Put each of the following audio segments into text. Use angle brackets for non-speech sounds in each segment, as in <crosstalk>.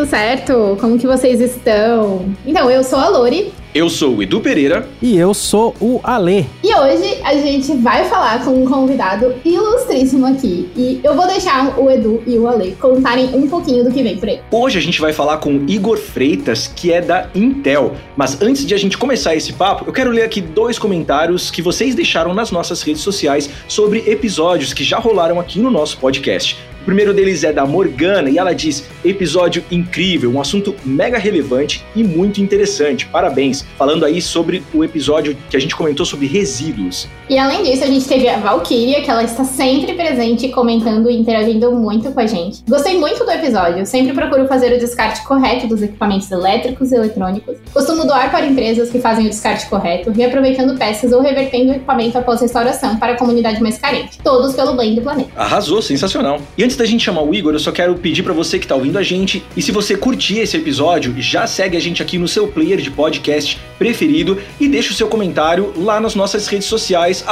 tudo certo? Como que vocês estão? Então, eu sou a Lori. Eu sou o Edu Pereira. E eu sou o Ale. E hoje a gente vai falar com um convidado ilustríssimo aqui. E eu vou deixar o Edu e o Ale contarem um pouquinho do que vem por aí. Hoje a gente vai falar com Igor Freitas, que é da Intel. Mas antes de a gente começar esse papo, eu quero ler aqui dois comentários que vocês deixaram nas nossas redes sociais sobre episódios que já rolaram aqui no nosso podcast. O primeiro deles é da Morgana e ela diz: episódio incrível, um assunto mega relevante e muito interessante. Parabéns. Falando aí sobre o episódio que a gente comentou sobre resíduos. E além disso, a gente teve a Valkyria, que ela está sempre presente, comentando e interagindo muito com a gente. Gostei muito do episódio, sempre procuro fazer o descarte correto dos equipamentos elétricos e eletrônicos. Costumo doar para empresas que fazem o descarte correto, reaproveitando peças ou revertendo o equipamento após restauração para a comunidade mais carente. Todos pelo bem do planeta. Arrasou, sensacional. E antes da gente chamar o Igor, eu só quero pedir para você que tá ouvindo a gente, e se você curtir esse episódio, já segue a gente aqui no seu player de podcast preferido e deixa o seu comentário lá nas nossas redes sociais,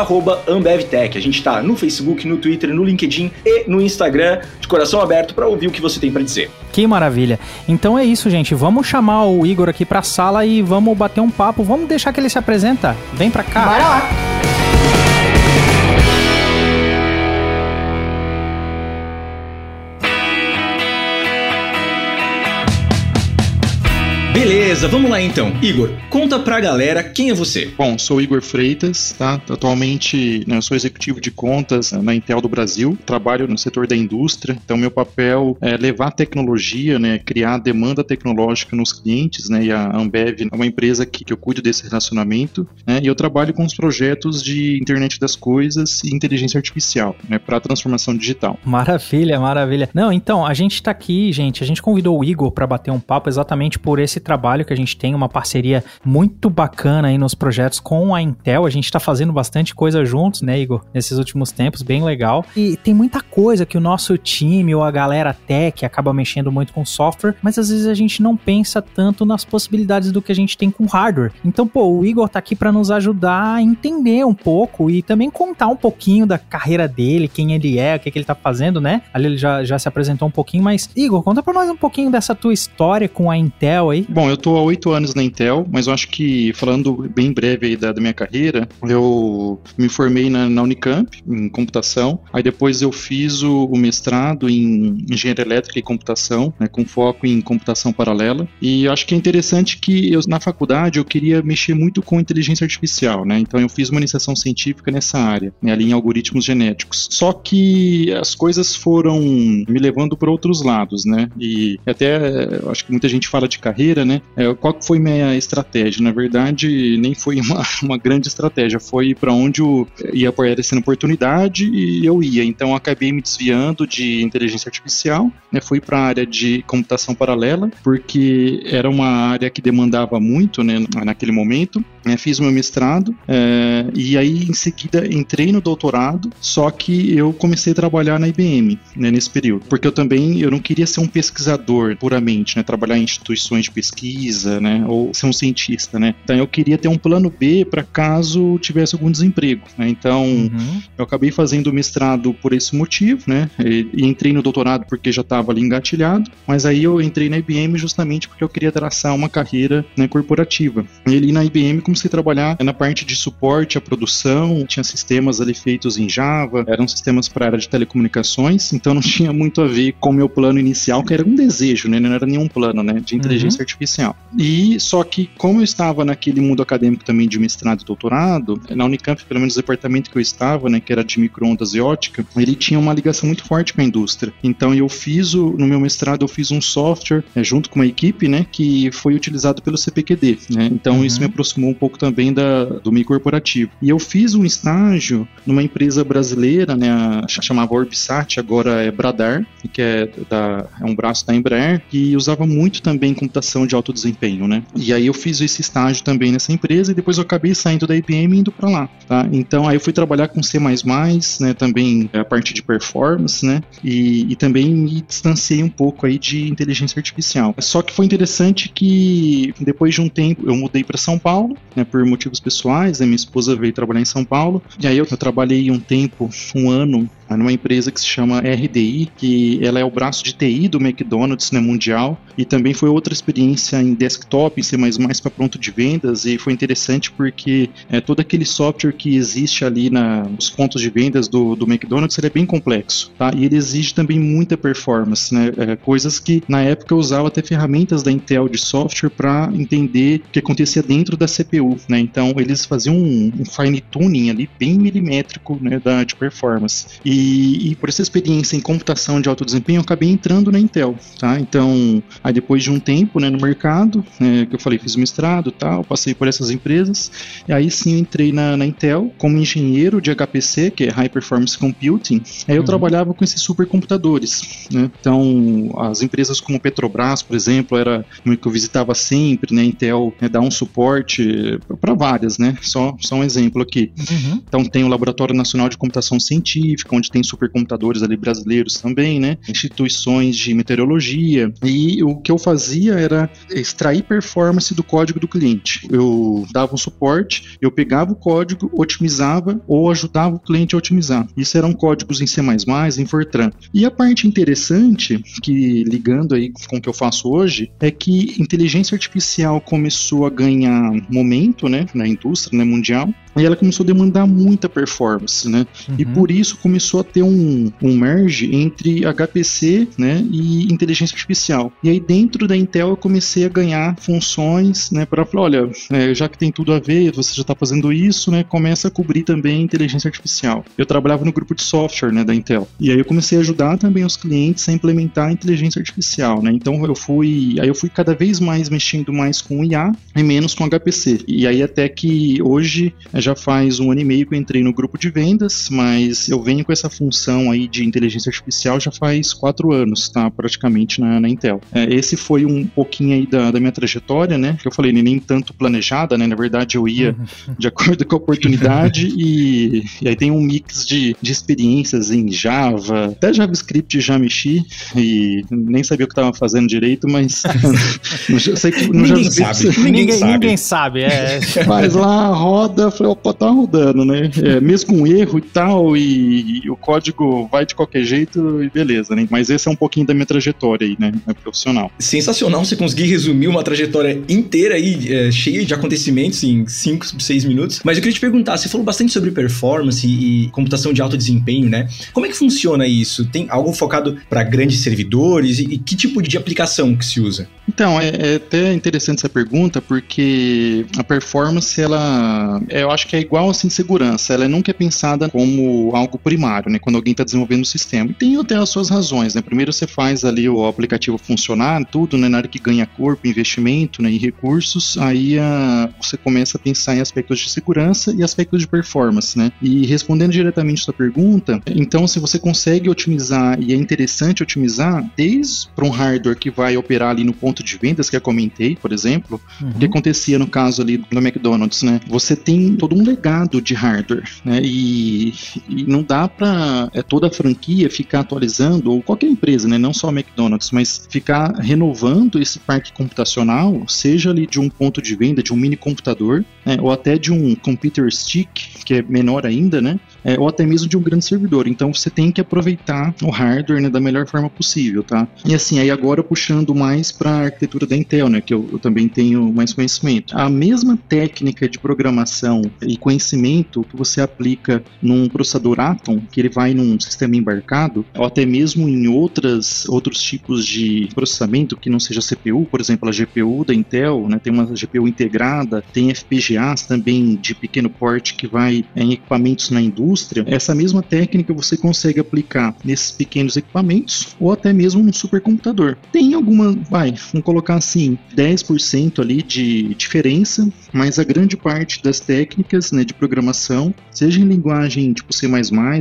AmbevTech. A gente tá no Facebook, no Twitter, no LinkedIn e no Instagram, de coração aberto para ouvir o que você tem para dizer. Que maravilha. Então é isso, gente. Vamos chamar o Igor aqui pra sala e vamos bater um papo. Vamos deixar que ele se apresenta. Vem pra cá. Bora lá. Beleza, vamos lá então. Igor, conta pra galera quem é você. Bom, sou Igor Freitas, tá? Atualmente né, eu sou executivo de contas na Intel do Brasil, trabalho no setor da indústria, então meu papel é levar tecnologia, né, criar demanda tecnológica nos clientes, né, e a Ambev é uma empresa que, que eu cuido desse relacionamento, né, e eu trabalho com os projetos de internet das coisas e inteligência artificial, né, para transformação digital. Maravilha, maravilha. Não, então, a gente tá aqui, gente, a gente convidou o Igor para bater um papo exatamente por esse trabalho que a gente tem, uma parceria muito bacana aí nos projetos com a Intel. A gente está fazendo bastante coisa juntos, né, Igor, nesses últimos tempos, bem legal. E tem muita coisa que o nosso time ou a galera tech acaba mexendo muito com software, mas às vezes a gente não pensa tanto nas possibilidades do que a gente tem com hardware. Então, pô, o Igor tá aqui para nos ajudar a entender um pouco e também contar um pouquinho da carreira dele, quem ele é, o que, que ele tá fazendo, né? Ali ele já, já se apresentou um pouquinho, mas Igor, conta para nós um pouquinho dessa tua história com a Intel aí. Bom, eu tô há oito anos na Intel, mas eu acho que, falando bem breve aí da, da minha carreira, eu me formei na, na, Unicamp, em computação, aí depois eu fiz o, o mestrado em engenharia elétrica e computação, né, com foco em computação paralela, e eu acho que é interessante que eu, na faculdade eu queria mexer muito com inteligência artificial, né, então eu fiz uma iniciação científica nessa área, né, ali em algoritmos genéticos. Só que as coisas foram me levando para outros lados, né, e até acho que muita gente fala de carreira, né? É, qual foi minha estratégia? Na verdade, nem foi uma, <laughs> uma grande estratégia, foi para onde eu ia aparecendo oportunidade e eu ia. Então, eu acabei me desviando de inteligência artificial, né? Fui para a área de computação paralela, porque era uma área que demandava muito, né? Naquele momento. Né? Fiz meu mestrado é, e aí, em seguida, entrei no doutorado, só que eu comecei a trabalhar na IBM né, nesse período, porque eu também eu não queria ser um pesquisador puramente, né? Trabalhar em instituições de pesquisa pesquisa, né, ou ser um cientista, né. Então eu queria ter um plano B para caso tivesse algum desemprego, né. Então uhum. eu acabei fazendo o mestrado por esse motivo, né, e, e entrei no doutorado porque já estava ali engatilhado, mas aí eu entrei na IBM justamente porque eu queria traçar uma carreira né, corporativa. E ali na IBM comecei a trabalhar na parte de suporte à produção, tinha sistemas ali feitos em Java, eram sistemas para a área de telecomunicações, então não tinha muito a ver com o meu plano inicial, que era um desejo, né, não era nenhum plano, né, de inteligência uhum. artificial artificial. E só que como eu estava naquele mundo acadêmico também de mestrado e doutorado, na Unicamp, pelo menos o departamento que eu estava, né, que era de microondas e ótica, ele tinha uma ligação muito forte com a indústria. Então eu fiz o, no meu mestrado eu fiz um software né, junto com uma equipe, né, que foi utilizado pelo CPQD, né? Então uhum. isso me aproximou um pouco também da, do meio corporativo. E eu fiz um estágio numa empresa brasileira, né, a, chamava Orbisat, agora é Bradar, que é, da, é um braço da Embraer, que usava muito também computação de alto desempenho, né? E aí eu fiz esse estágio também nessa empresa e depois eu acabei saindo da IBM e indo para lá, tá? Então aí eu fui trabalhar com C++, né? Também a parte de performance, né? E, e também me distanciei um pouco aí de inteligência artificial. Só que foi interessante que depois de um tempo eu mudei para São Paulo, né? Por motivos pessoais, né? Minha esposa veio trabalhar em São Paulo e aí eu, eu trabalhei um tempo, um ano numa empresa que se chama RDI, que ela é o braço de TI do McDonald's né, mundial, e também foi outra experiência em desktop, em C++ para pronto de vendas, e foi interessante porque é, todo aquele software que existe ali na, nos pontos de vendas do, do McDonald's é bem complexo, tá? E ele exige também muita performance, né? É, coisas que na época eu usava até ferramentas da Intel de software para entender o que acontecia dentro da CPU, né? Então eles faziam um, um fine tuning ali bem milimétrico, né, da, de performance. E, e por essa experiência em computação de alto desempenho, eu acabei entrando na Intel, tá? Então, aí depois de um tempo, né, no mercado, né, que eu falei, fiz mestrado, tal, passei por essas empresas, e aí sim entrei na, na Intel como engenheiro de HPC, que é High Performance Computing. Aí eu uhum. trabalhava com esses supercomputadores, né? Então, as empresas como Petrobras, por exemplo, era uma que eu visitava sempre, né? Intel né, dá um suporte para várias, né? Só, só um exemplo aqui. Uhum. Então, tem o Laboratório Nacional de Computação Científica, onde tem supercomputadores ali brasileiros também, né? Instituições de meteorologia. E o que eu fazia era extrair performance do código do cliente. Eu dava um suporte, eu pegava o código, otimizava ou ajudava o cliente a otimizar. Isso eram códigos em C++, em Fortran. E a parte interessante, que ligando aí com o que eu faço hoje, é que inteligência artificial começou a ganhar momento, né, na indústria né, mundial, e ela começou a demandar muita performance, né? Uhum. E por isso começou a ter um, um merge entre HPC, né, e inteligência artificial. E aí dentro da Intel eu comecei a ganhar funções, né, para falar, olha, é, já que tem tudo a ver, você já está fazendo isso, né, começa a cobrir também inteligência artificial. Eu trabalhava no grupo de software, né, da Intel. E aí eu comecei a ajudar também os clientes a implementar a inteligência artificial, né? Então eu fui, aí eu fui cada vez mais mexendo mais com IA e menos com HPC. E aí até que hoje já faz um ano e meio que eu entrei no grupo de vendas, mas eu venho com essa função aí de inteligência artificial já faz quatro anos, tá? Praticamente na, na Intel. É, esse foi um pouquinho aí da, da, minha trajetória, né? Que eu falei, nem tanto planejada, né? Na verdade, eu ia <laughs> de acordo com a oportunidade e, e, aí tem um mix de, de experiências em Java, até JavaScript já mexi e nem sabia o que estava fazendo direito, mas <laughs> sei que no ninguém JavaScript sabe. <laughs> Ninguém, ninguém, sabe. Ninguém sabe, é. Faz lá, roda, falei, opa, tá rodando, né? É, mesmo com erro e tal, e, e, o código vai de qualquer jeito e beleza, né? Mas esse é um pouquinho da minha trajetória aí, né? É profissional. Sensacional você conseguir resumir uma trajetória inteira aí, é, cheia de acontecimentos em 5, 6 minutos. Mas eu queria te perguntar, você falou bastante sobre performance e, e computação de alto desempenho, né? Como é que funciona isso? Tem algo focado para grandes servidores e, e, que tipo de aplicação que se usa? Então, é, é até interessante essa pergunta porque a performance, ela, é, eu acho que é igual assim segurança, ela nunca é pensada como algo primário, né, quando alguém está desenvolvendo o um sistema. E tem até as suas razões, né? Primeiro você faz ali o aplicativo funcionar, tudo, né, na área que ganha corpo, investimento, né, e recursos, aí a, você começa a pensar em aspectos de segurança e aspectos de performance, né? E respondendo diretamente sua pergunta, então se você consegue otimizar e é interessante otimizar desde para um hardware que vai operar ali no ponto de vendas que eu comentei, por exemplo, uhum. o que acontecia no caso ali do McDonald's, né? Você tem todo um legado de hardware, né? E, e não dá para é, toda a franquia ficar atualizando, ou qualquer empresa, né? Não só a McDonald's, mas ficar renovando esse parque computacional, seja ali de um ponto de venda, de um mini computador, né? ou até de um computer stick, que é menor ainda, né? É, ou até mesmo de um grande servidor. Então você tem que aproveitar o hardware né, da melhor forma possível, tá? E assim, aí agora puxando mais para a arquitetura da Intel, né? Que eu, eu também tenho mais conhecimento. A mesma técnica de programação e conhecimento que você aplica num processador Atom, que ele vai num sistema embarcado, ou até mesmo em outras, outros tipos de processamento que não seja CPU, por exemplo, a GPU da Intel, né, tem uma GPU integrada, tem FPGAs também de pequeno porte que vai em equipamentos na indústria. Essa mesma técnica você consegue aplicar nesses pequenos equipamentos ou até mesmo num supercomputador. Tem alguma, vai, vamos colocar assim, 10% ali de diferença, mas a grande parte das técnicas né, de programação, seja em linguagem tipo C++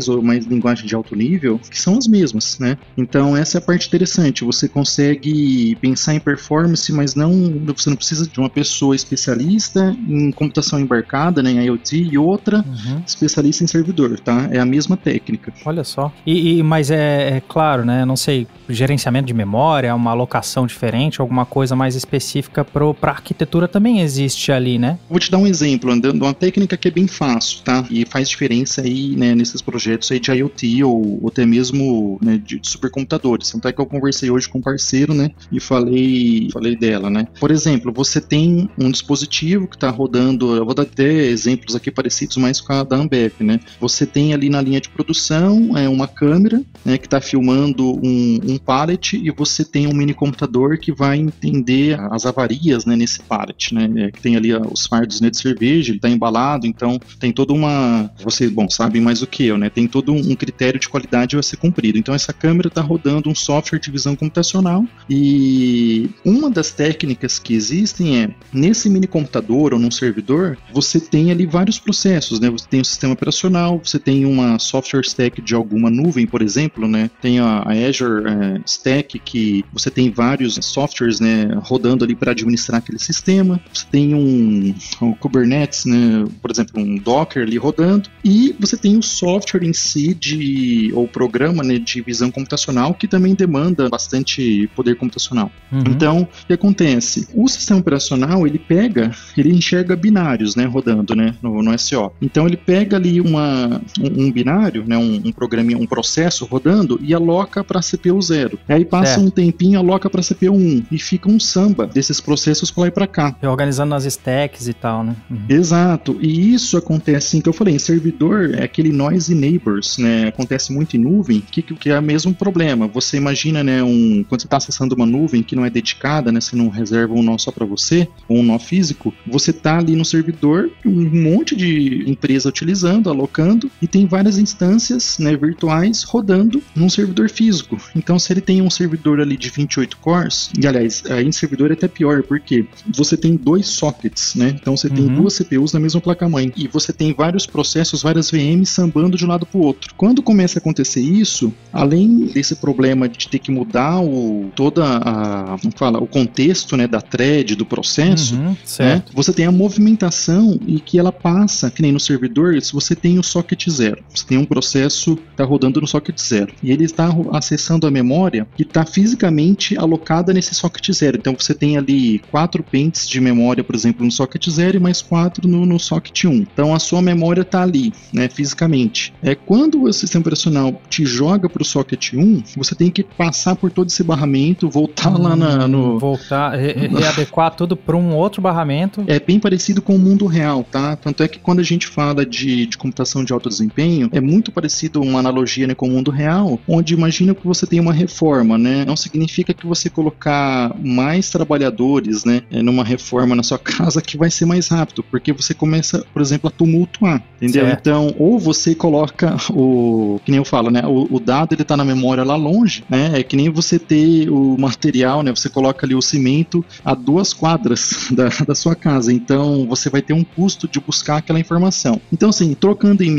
ou mais linguagem de alto nível, que são as mesmas, né? Então essa é a parte interessante, você consegue pensar em performance, mas não você não precisa de uma pessoa especialista em computação embarcada, né, em IoT, e outra uhum. especialista em servidor servidor, tá? É a mesma técnica. Olha só. E, e mas é, é, claro, né? Não sei, gerenciamento de memória, uma alocação diferente, alguma coisa mais específica para arquitetura também existe ali, né? Vou te dar um exemplo, andando uma técnica que é bem fácil, tá? E faz diferença aí, né, nesses projetos aí de IoT ou, ou até mesmo né, de, de supercomputadores. Tanto é que eu conversei hoje com um parceiro, né? E falei, falei dela, né? Por exemplo, você tem um dispositivo que está rodando, eu vou dar até exemplos aqui parecidos mais com a da Ambev, né? Você tem ali na linha de produção é uma câmera né, que está filmando um, um pallet e você tem um mini computador que vai entender as avarias né, nesse pallet, né? É, que tem ali os fardos né, de cerveja, ele está embalado, então tem toda uma. Você, bom, sabem mais do que eu, né? Tem todo um critério de qualidade a ser cumprido. Então essa câmera está rodando um software de visão computacional e uma das técnicas que existem é nesse mini computador ou num servidor, você tem ali vários processos, né? Você tem o sistema operacional, você tem uma software stack de alguma nuvem, por exemplo, né? Tem a, a Azure é, Stack que você tem vários softwares, né, rodando ali para administrar aquele sistema. Você tem um, um, Kubernetes, né, por exemplo, um Docker ali rodando e você tem o software em si de ou programa, né, de visão computacional que também demanda bastante poder computacional. Uhum. Então, o que acontece? O sistema operacional ele pega, ele enxerga binários, né, rodando, né, no, no SO. Então ele pega ali uma, um, um binário, né, um, um programa, um processo rodando e aloca para CPU 0. Aí passa certo. um tempinho, aloca para CPU 1 e fica um samba desses processos para lá e para cá. E organizando nas stacks e tal, né? Uhum. Exato. E isso acontece, assim, que eu falei, em servidor é aquele noise neighbors, né? Acontece muito em nuvem, que, que é o mesmo problema. Você imagina, né, um, quando você está acessando uma nuvem que não é dedicada, né, você não reserva um nó só para você, ou um nó físico, você tá ali no servidor, um monte de empresa utilizando, alocando, e tem várias instâncias, né, virtuais rodando num servidor físico. Então, se ele tem um servidor ali de 28 cores, e aliás, aí em servidor é até pior, porque você tem dois sockets, né? Então você uhum. tem duas CPUs na mesma placa-mãe e você tem vários processos, várias VMs sambando de um lado para o outro. Quando começa a acontecer isso, além desse problema de ter que mudar o toda a, como fala, o contexto, né, da thread do processo, uhum, né, você tem a movimentação e que ela passa, que nem no servidor, se você tem o socket zero, você tem um processo está rodando no socket zero e ele está acessando a memória que está fisicamente alocada nesse socket zero. Então você tem ali quatro pentes de memória, por exemplo, no socket zero e mais quatro no, no socket 1. Então a sua memória está ali, né, fisicamente. É quando o sistema operacional te joga para o socket 1, você tem que passar por todo esse barramento, voltar hum, lá na, no voltar, re readequar tudo para um outro barramento. É bem parecido com o mundo real, tá? Tanto é que quando a gente fala de, de computação de alto desempenho, é muito parecido uma analogia né, com o mundo real, onde imagina que você tem uma reforma, né? Não significa que você colocar mais trabalhadores, né, é, numa reforma na sua <laughs> casa que vai ser mais rápido, porque você começa, por exemplo, a tumultuar, entendeu? Certo. Então, ou você coloca o, que nem eu falo, né, o, o dado ele tá na memória lá longe, né? É que nem você ter o material, né? Você coloca ali o cimento a duas quadras <laughs> da, da sua casa, então você vai ter um custo de buscar aquela informação. Então, assim, trocando em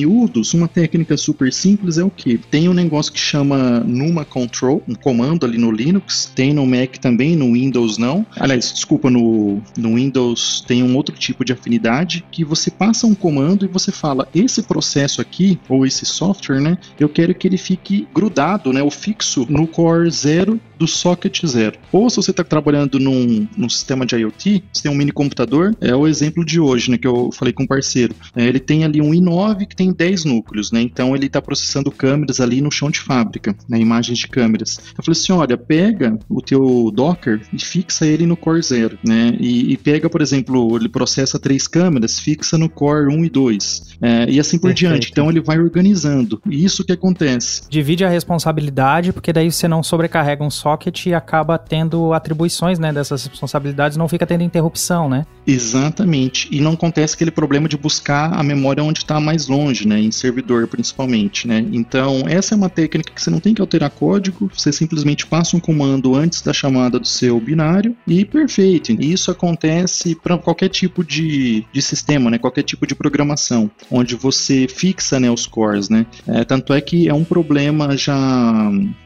uma técnica super simples é o que? Tem um negócio que chama Numa Control, um comando ali no Linux, tem no Mac também, no Windows não. Aliás, desculpa, no, no Windows tem um outro tipo de afinidade que você passa um comando e você fala: esse processo aqui, ou esse software, né? Eu quero que ele fique grudado, né? Ou fixo no core 0 do socket 0. Ou se você está trabalhando num, num sistema de IoT, você tem um mini computador, é o exemplo de hoje, né? Que eu falei com um parceiro. É, ele tem ali um i9 que tem 10 núcleos, né? Então ele está processando câmeras ali no chão de fábrica, né? Imagens de câmeras. Eu falei assim: olha, pega o teu Docker e fixa ele no Core 0, né? E, e pega, por exemplo, ele processa três câmeras, fixa no Core 1 e 2, é, e assim por Perfeito. diante. Então ele vai organizando. E isso que acontece. Divide a responsabilidade, porque daí você não sobrecarrega um socket acaba tendo atribuições, né, dessas responsabilidades, não fica tendo interrupção, né? Exatamente. E não acontece aquele problema de buscar a memória onde está mais longe, né, em servidor principalmente, né? Então, essa é uma técnica que você não tem que alterar código, você simplesmente passa um comando antes da chamada do seu binário e perfeito. E isso acontece para qualquer tipo de, de sistema, né? Qualquer tipo de programação, onde você fixa, né, os cores, né? É, tanto é que é um problema já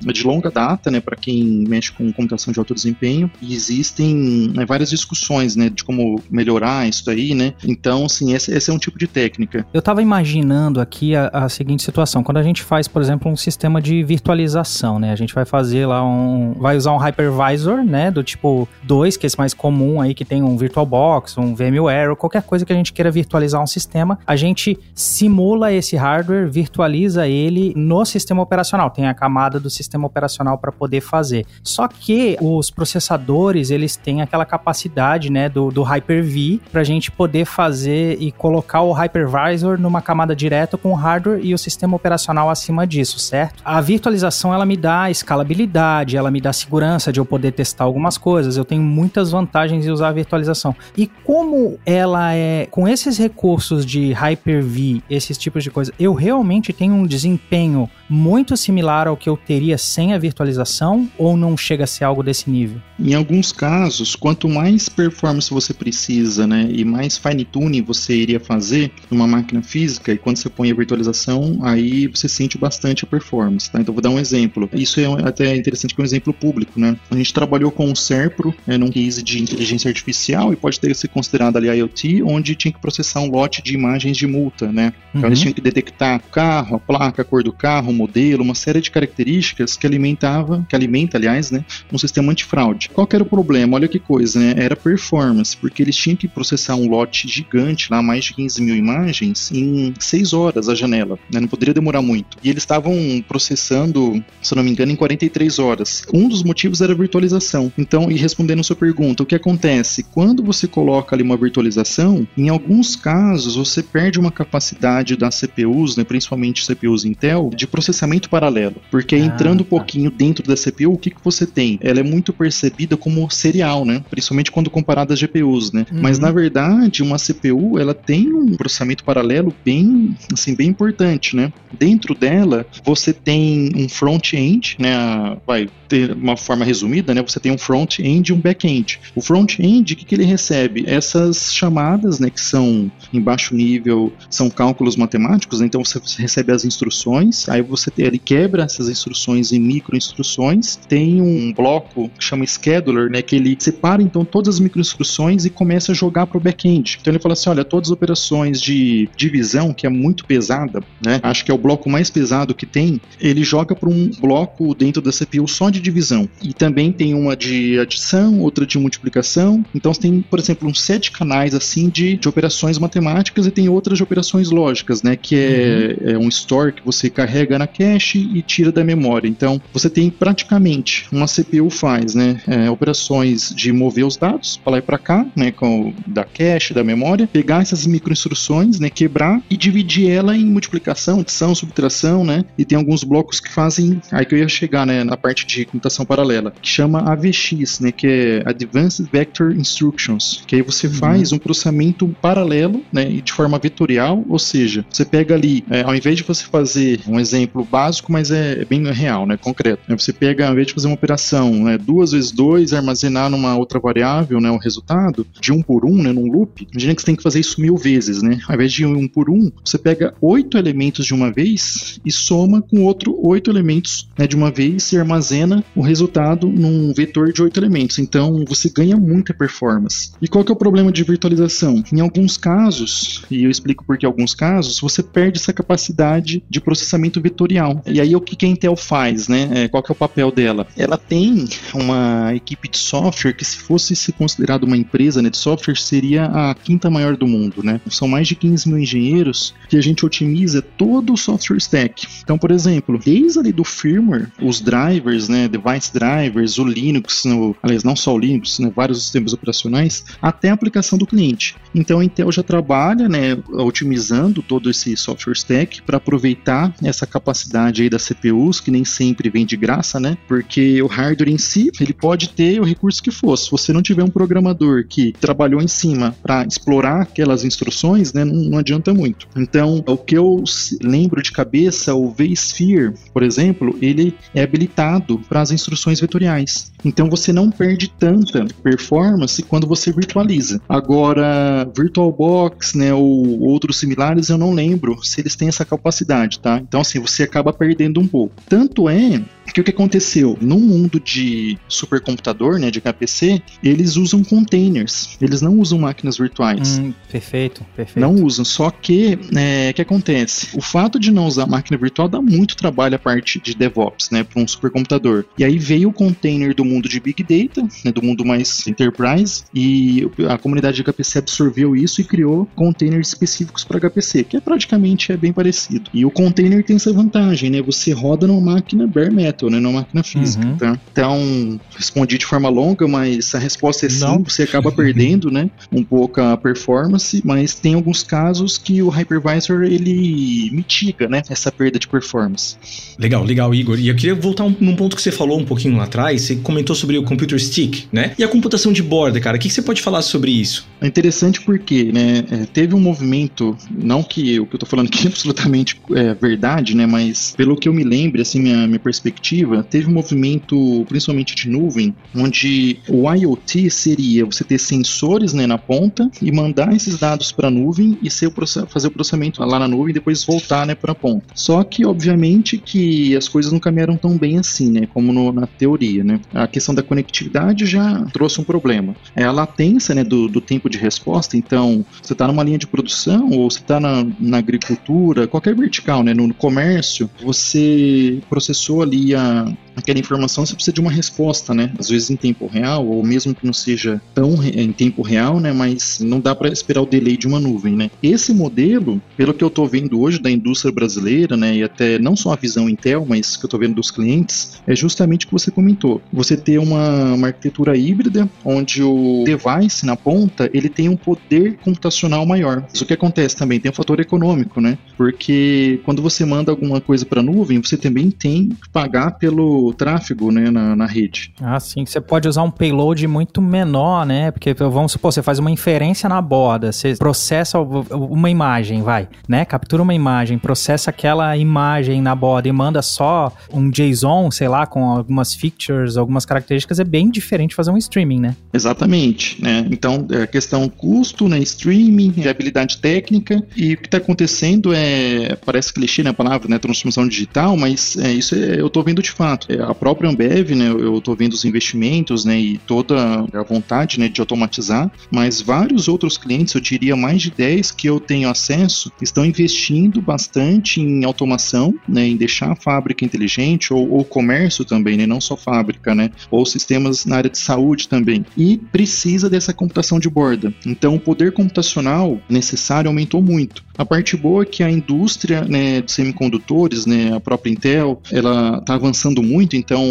de longa data, né, para quem mexe com computação de alto desempenho e existem né, várias discussões, né, de como melhorar isso aí, né? Então, assim, esse, esse é um tipo de técnica. Eu estava imaginando aqui a, a, seguinte situação. Quando a gente faz, por exemplo, um sistema de virtualização, né? A gente vai fazer lá um... vai usar um hypervisor, né? Do tipo 2, que é esse mais comum aí, que tem um VirtualBox, um VMware, qualquer coisa que a gente queira virtualizar um sistema. A gente simula esse hardware, virtualiza ele no sistema operacional. Tem a camada do sistema operacional para poder fazer. Só que os processadores, eles têm aquela capacidade, né, do, do Hyper-V para a gente poder fazer e colocar o hypervisor numa camada direta com o hardware e o sistema operacional acima disso, certo? A virtualização ela me dá escalabilidade, ela me dá segurança de eu poder testar algumas coisas. Eu tenho muitas vantagens em usar a virtualização. E como ela é com esses recursos de Hyper-V, esses tipos de coisa, eu realmente tenho um desempenho muito similar ao que eu teria sem a virtualização ou não chega a ser algo desse nível? Em alguns casos, quanto mais performance você precisa, né, e mais fine tuning você iria fazer numa máquina física, e quando você põe a virtualização, aí você sente bastante a performance, tá? Então vou dar um exemplo. Isso é até interessante que é um exemplo público, né? A gente trabalhou com o Serpro, é, num case de inteligência artificial e pode ter ser considerado ali IoT, onde tinha que processar um lote de imagens de multa, né? Então uhum. eles tinham que detectar o carro, a placa, a cor do carro, modelo, uma série de características que alimentava, que alimenta, aliás, né, um sistema antifraude. Qual que era o problema? Olha que coisa, né? Era performance, porque eles tinham que processar um lote gigante, lá mais de 15 mil imagens, em 6 horas a janela, né? Não poderia demorar muito. E eles estavam processando, se não me engano, em 43 horas. Um dos motivos era a virtualização. Então, e respondendo a sua pergunta, o que acontece? Quando você coloca ali uma virtualização, em alguns casos você perde uma capacidade das CPUs, né, principalmente CPUs Intel, de processamento paralelo. Porque ah, entrando um tá. pouquinho dentro da CPU, o que, que você tem? Ela é muito percebida como serial, né? Principalmente quando comparada às GPUs, né? Uhum. Mas na verdade, uma CPU, ela tem um processamento paralelo bem, assim, bem importante, né? Dentro dela, você tem um front-end, né? Vai ter uma forma resumida, né? Você tem um front-end e um back-end. O front-end, o que, que ele recebe? Essas chamadas, né? Que são em baixo nível, são cálculos matemáticos, né? então você recebe as instruções, aí você ele quebra essas instruções em micro instruções. Tem um bloco que chama scheduler, né, que ele separa então todas as micro instruções e começa a jogar para o back-end. Então ele fala assim, olha, todas as operações de divisão, que é muito pesada, né, acho que é o bloco mais pesado que tem, ele joga para um bloco dentro da CPU só de divisão. E também tem uma de adição, outra de multiplicação. Então você tem, por exemplo, uns sete canais assim de, de operações matemáticas e tem outras de operações lógicas, né, que é, uhum. é um store que você carrega na cache e tira da memória. Então, você tem praticamente uma CPU faz, né, é, operações de mover os dados para lá e para cá, né, com da cache, da memória, pegar essas microinstruções, né, quebrar e dividir ela em multiplicação, adição, subtração, né, e tem alguns blocos que fazem, aí que eu ia chegar, né, na parte de computação paralela, que chama AVX, né, que é Advanced Vector Instructions, que aí você uhum. faz um processamento paralelo, né, e de forma vetorial, ou seja, você pega ali, é, ao invés de você fazer um exemplo básico, mas é, é bem real, né, concreto. Você pega, ao invés de fazer uma operação né, duas vezes dois, armazenar numa outra variável né, o resultado, de um por um, né, num loop, imagina que você tem que fazer isso mil vezes, né? Ao invés de um por um, você pega oito elementos de uma vez e soma com outro oito elementos né, de uma vez e armazena o resultado num vetor de oito elementos. Então você ganha muita performance. E qual que é o problema de virtualização? Em alguns casos, e eu explico por que alguns casos, você perde essa capacidade de processamento vetorial. E aí o que a Intel faz, né? É, qual que é o papel dela? Ela tem uma equipe de software que se fosse se considerado uma empresa né, de software seria a quinta maior do mundo, né? São mais de 15 mil engenheiros que a gente otimiza todo o software stack. Então, por exemplo, desde ali do firmware, os drivers, né, device drivers, o Linux, no, aliás, não só o Linux, né, vários sistemas operacionais, até a aplicação do cliente. Então, a Intel já trabalha, né, otimizando todo esse software stack para aproveitar essa capacidade aí das CPUs, que nem sempre vem de graça, né? Porque o hardware em si, ele pode ter o recurso que for. Se você não tiver um programador que trabalhou em cima para explorar aquelas instruções, né, não, não, adianta muito. Então, o que eu lembro de cabeça, o vSphere, por exemplo, ele é habilitado para as instruções vetoriais. Então, você não perde tanta performance quando você virtualiza. Agora, VirtualBox, né, ou outros similares, eu não lembro se eles têm essa capacidade, tá? Então, assim, você acaba perdendo um pouco. Tanto é que o que aconteceu? No mundo de supercomputador, né, de HPC, eles usam containers, eles não usam máquinas virtuais. Hum, perfeito, perfeito. Não usam, só que é, o que acontece? O fato de não usar máquina virtual dá muito trabalho a parte de DevOps, né, para um supercomputador. E aí veio o container do mundo de Big Data, né, do mundo mais enterprise, e a comunidade de HPC absorveu isso e criou containers específicos para HPC, que é praticamente é bem parecido. E o container tem essa vantagem, né? Você roda numa máquina bare metal, né? Numa máquina física, uhum. tá? Então, respondi de forma longa, mas a resposta é sim, Não. você acaba <laughs> perdendo, né? Um pouco a performance, mas tem alguns casos que o hypervisor ele mitiga, né? Essa perda de performance. Legal, legal, Igor. E eu queria voltar um, num ponto que você falou um pouquinho lá atrás. Você comentou sobre o computer stick, né? E a computação de borda, cara. O que, que você pode falar sobre isso? É interessante porque, né? É, teve um movimento, não que o que eu tô falando aqui é absolutamente é, verdade, né? Mas pelo que eu me lembro, assim, minha, minha perspectiva, teve um movimento, principalmente de nuvem, onde o IoT seria você ter sensores né, na ponta e mandar esses dados para a nuvem e ser fazer o processamento lá na nuvem e depois voltar né, para a ponta. Só que, obviamente, que as coisas não caminharam tão bem assim, né? Como no, na teoria, né? A questão da conectividade já trouxe um problema. É a latência né, do, do tempo de resposta, então, você está numa linha de produção ou você está na, na agricultura, qualquer vertical, né? No, no comércio, você processou ali a, aquela informação você precisa de uma resposta, né? Às vezes em tempo real, ou mesmo que não seja tão em tempo real, né? Mas não dá para esperar o delay de uma nuvem, né? Esse modelo, pelo que eu estou vendo hoje da indústria brasileira, né? E até não só a visão Intel, mas que eu estou vendo dos clientes, é justamente o que você comentou. Você ter uma, uma arquitetura híbrida, onde o device na ponta ele tem um poder computacional maior. Isso que acontece também tem um fator econômico, né? Porque quando você manda alguma coisa para nuvem, você também tem que pagar pelo tráfego né, na, na rede. Ah, sim. Você pode usar um payload muito menor, né? Porque vamos supor, você faz uma inferência na borda, você processa uma imagem, vai, né? Captura uma imagem, processa aquela imagem na borda e manda só um JSON, sei lá, com algumas features, algumas características, é bem diferente fazer um streaming, né? Exatamente, né? Então, é questão custo, né? Streaming, viabilidade técnica e o que está acontecendo é, parece clichê na né, palavra, né? Transformação digital, mas é, isso é, eu estou vendo de fato. É, a própria Ambev, né, eu estou vendo os investimentos, né, e toda a vontade, né, de automatizar, mas vários outros clientes, eu diria mais de 10 que eu tenho acesso, estão investindo bastante em automação, né, em deixar a fábrica inteligente ou, ou comércio também, né, não só fábrica, né, ou sistemas na área de saúde também. E precisa dessa computação de borda. Então, o poder computacional necessário aumentou muito. A parte boa é que a indústria né, de semicondutores, né, a própria Intel, ela está avançando muito, então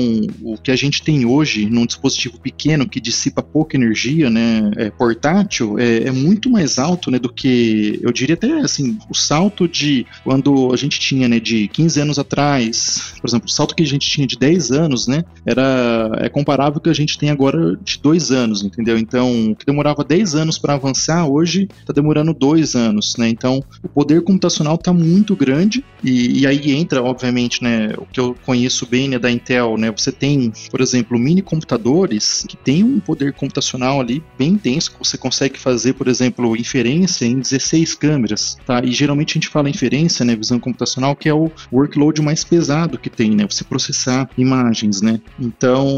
o que a gente tem hoje num dispositivo pequeno que dissipa pouca energia, né, é, portátil, é, é, muito mais alto né, do que, eu diria até assim, o salto de quando a gente tinha né, de 15 anos atrás, por exemplo, o salto que a gente tinha de 10 anos, né, era, é comparável ao que a gente tem agora de 2 anos, entendeu? Então, o que demorava 10 anos para avançar, hoje está demorando 2 anos, né? Então, o poder computacional está muito grande e, e, aí entra, obviamente, né, o que eu conheço bem né, da Intel, né, você tem, por exemplo, mini computadores que tem um poder computacional ali bem intenso, você consegue fazer, por exemplo, inferência em 16 câmeras, tá? E geralmente a gente fala inferência, né, visão computacional, que é o workload mais pesado que tem, né, você processar imagens, né. Então,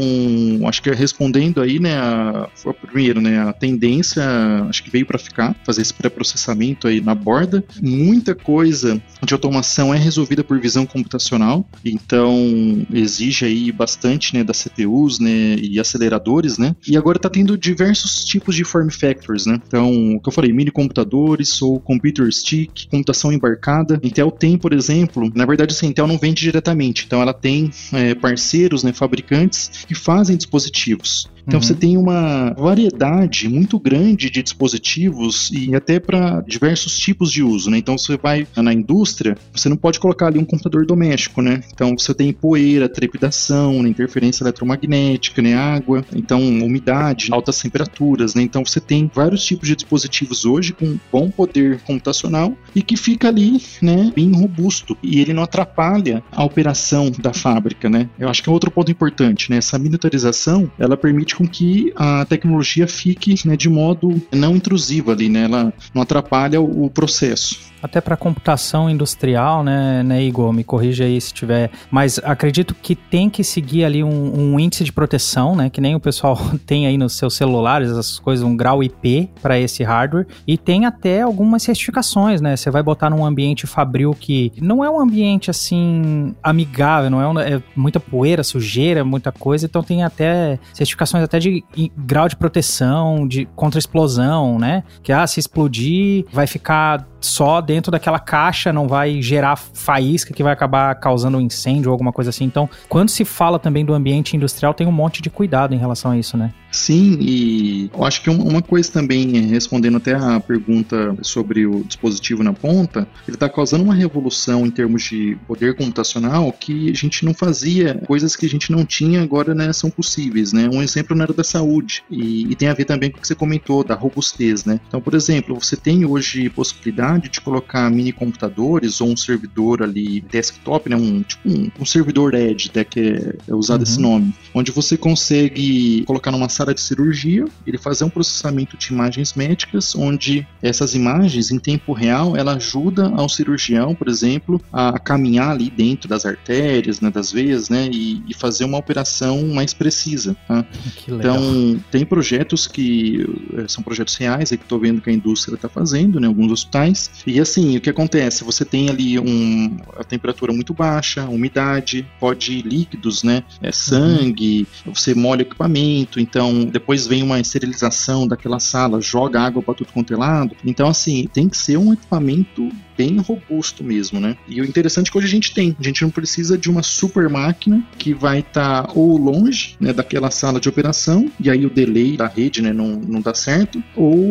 acho que respondendo aí, né, a, primeiro, né, a tendência, acho que veio para ficar, fazer esse pré-processamento aí na borda, muita coisa de automação é resolvida por visão computacional, então exige aí bastante né, das CPUs né, e aceleradores, né? E agora está tendo diversos tipos de form factors, né? Então, o que eu falei, mini computadores ou computer stick, computação embarcada. Intel tem, por exemplo, na verdade, assim, Intel não vende diretamente, então ela tem é, parceiros, né, fabricantes que fazem dispositivos. Então uhum. você tem uma variedade muito grande de dispositivos e até para diversos tipos de uso, né? Então você vai na indústria, você não pode colocar ali um computador doméstico, né? Então você tem poeira, trepidação, né? interferência eletromagnética, né? Água, então umidade, altas temperaturas, né? Então você tem vários tipos de dispositivos hoje com bom poder computacional e que fica ali, né? Bem robusto e ele não atrapalha a operação da fábrica, né? Eu acho que é outro ponto importante, né? Essa miniaturização, ela permite com que a tecnologia fique né, de modo não intrusivo ali, né? Ela não atrapalha o, o processo. Até para computação industrial, né, né, Igor? Me corrija aí se tiver. Mas acredito que tem que seguir ali um, um índice de proteção, né? Que nem o pessoal <laughs> tem aí nos seus celulares, essas coisas, um grau IP para esse hardware. E tem até algumas certificações, né? Você vai botar num ambiente fabril que não é um ambiente assim amigável, não é, um, é muita poeira, sujeira, muita coisa. Então tem até certificações até de grau de proteção, de contra explosão, né? Que ah, se explodir, vai ficar só dentro daquela caixa, não vai gerar faísca que vai acabar causando um incêndio ou alguma coisa assim. Então, quando se fala também do ambiente industrial, tem um monte de cuidado em relação a isso, né? Sim, e eu acho que uma coisa também, respondendo até a pergunta sobre o dispositivo na ponta, ele está causando uma revolução em termos de poder computacional que a gente não fazia, coisas que a gente não tinha agora né, são possíveis, né? Um exemplo na área da saúde, e, e tem a ver também com o que você comentou, da robustez, né? Então, por exemplo, você tem hoje possibilidade de colocar mini computadores ou um servidor ali desktop, né? Um, tipo um, um servidor Edge, né, que é, é usado uhum. esse nome, onde você consegue colocar numa sala sala de cirurgia, ele fazer um processamento de imagens médicas, onde essas imagens em tempo real ela ajuda ao cirurgião, por exemplo, a caminhar ali dentro das artérias, né, das veias, né, e, e fazer uma operação mais precisa. Tá? <laughs> Então tem projetos que eh, são projetos reais, aí que estou vendo que a indústria está fazendo, né, alguns hospitais. E assim, o que acontece? Você tem ali um, a temperatura muito baixa, umidade, pode líquidos, né, é sangue, uhum. você molha o equipamento, então depois vem uma esterilização daquela sala, joga água para tudo quanto é lado. Então, assim, tem que ser um equipamento bem robusto mesmo, né? E o interessante é que hoje a gente tem, a gente não precisa de uma super máquina que vai estar tá ou longe, né, daquela sala de operação, e aí o delay da rede, né, não, não dá certo, ou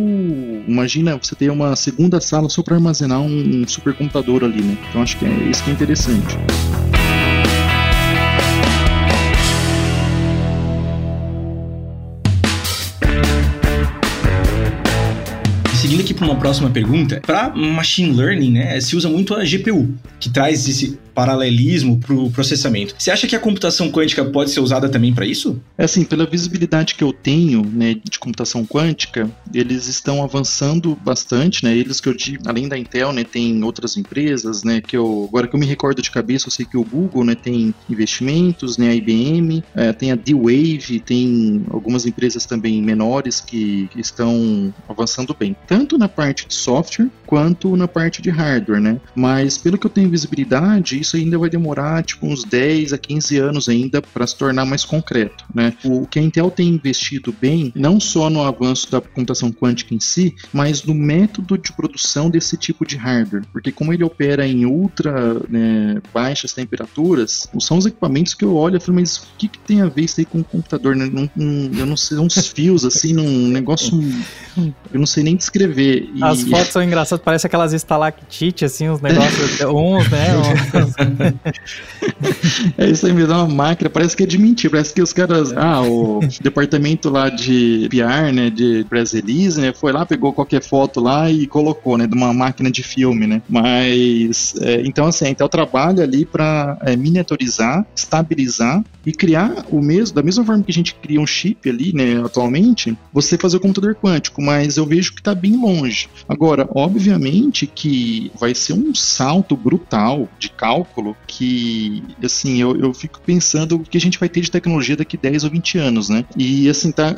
imagina você ter uma segunda sala só para armazenar um, um supercomputador ali, né? Então acho que é isso que é interessante. Aqui para uma próxima pergunta, para machine learning, né, se usa muito a GPU, que traz esse paralelismo para o processamento. Você acha que a computação quântica pode ser usada também para isso? É assim, pela visibilidade que eu tenho né, de computação quântica, eles estão avançando bastante, né? Eles que eu digo, além da Intel, né, tem outras empresas, né? Que eu agora que eu me recordo de cabeça, eu sei que o Google, né, tem investimentos, né? A IBM, é, tem a D-Wave, tem algumas empresas também menores que, estão avançando bem, tanto na parte de software quanto na parte de hardware, né? Mas pelo que eu tenho visibilidade isso ainda vai demorar tipo uns 10 a 15 anos ainda para se tornar mais concreto, né? O que a Intel tem investido bem, não só no avanço da computação quântica em si, mas no método de produção desse tipo de hardware, porque como ele opera em ultra né, baixas temperaturas, são os equipamentos que eu olho e falo, mas o que, que tem a ver isso aí com o computador? Né? Não, não, eu não sei, uns fios assim, num negócio, eu não sei nem descrever. E... As fotos são engraçadas, parece aquelas estalactites, assim, uns negócios, uns, né? <laughs> <laughs> é isso aí mesmo, é uma máquina, parece que é de mentira, parece que os caras, ah, o departamento lá de PR, né, de press release, né, foi lá, pegou qualquer foto lá e colocou, né, de uma máquina de filme, né, mas, é, então assim, Intel trabalha ali para é, miniaturizar, estabilizar e criar o mesmo, da mesma forma que a gente cria um chip ali, né, atualmente, você fazer o computador quântico, mas eu vejo que está bem longe. Agora, obviamente que vai ser um salto brutal de cálculo que, assim, eu, eu fico pensando o que a gente vai ter de tecnologia daqui 10 ou 20 anos, né? E, assim, tá,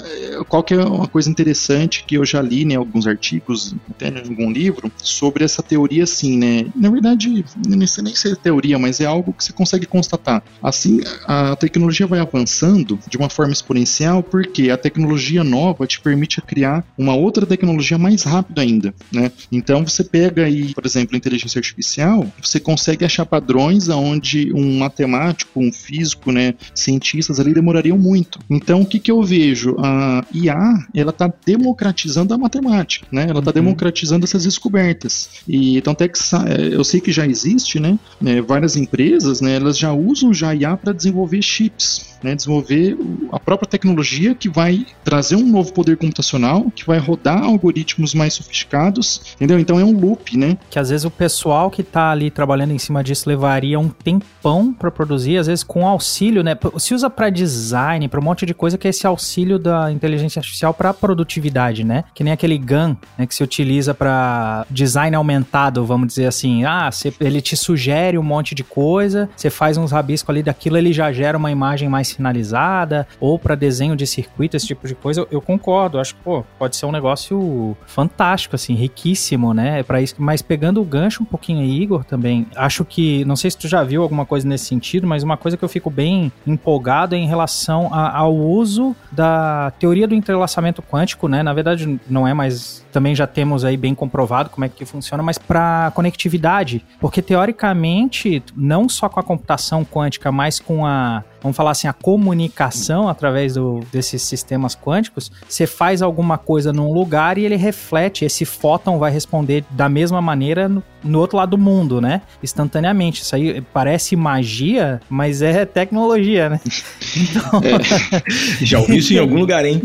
qual que é uma coisa interessante que eu já li, né, alguns artigos, até em algum livro, sobre essa teoria, assim, né? Na verdade, nem sei nem se é teoria, mas é algo que você consegue constatar. Assim, a tecnologia vai avançando de uma forma exponencial porque a tecnologia nova te permite criar uma outra tecnologia mais rápido ainda, né? Então, você pega aí, por exemplo, inteligência artificial, você consegue achar padrões aonde um matemático, um físico, né, cientistas ali demorariam muito. Então, o que, que eu vejo? A IA, ela está democratizando a matemática, né? Ela está uhum. democratizando essas descobertas. E então até que eu sei que já existe, né, né várias empresas, né, elas já usam já IA para desenvolver chips né, desenvolver a própria tecnologia que vai trazer um novo poder computacional, que vai rodar algoritmos mais sofisticados, entendeu? Então é um loop, né? Que às vezes o pessoal que está ali trabalhando em cima disso levaria um tempão para produzir, às vezes com auxílio, né? Se usa para design, para um monte de coisa que é esse auxílio da inteligência artificial para produtividade, né? Que nem aquele GAN, né, que se utiliza para design aumentado, vamos dizer assim. Ah, ele te sugere um monte de coisa, você faz uns rabiscos ali daquilo, ele já gera uma imagem mais finalizada, ou para desenho de circuito, esse tipo de coisa. Eu, eu concordo, acho que pô, pode ser um negócio fantástico, assim, riquíssimo, né? Para isso. Mas pegando o gancho um pouquinho aí, Igor, também, acho que, não sei se tu já viu alguma coisa nesse sentido, mas uma coisa que eu fico bem empolgado é em relação a, ao uso da teoria do entrelaçamento quântico, né? Na verdade, não é mais também já temos aí bem comprovado como é que funciona, mas para conectividade, porque teoricamente, não só com a computação quântica, mas com a vamos falar assim, a comunicação através do, desses sistemas quânticos, você faz alguma coisa num lugar e ele reflete, esse fóton vai responder da mesma maneira no, no outro lado do mundo, né? Instantaneamente. Isso aí parece magia, mas é tecnologia, né? <laughs> Então... É. Já ouvi isso em algum lugar, hein?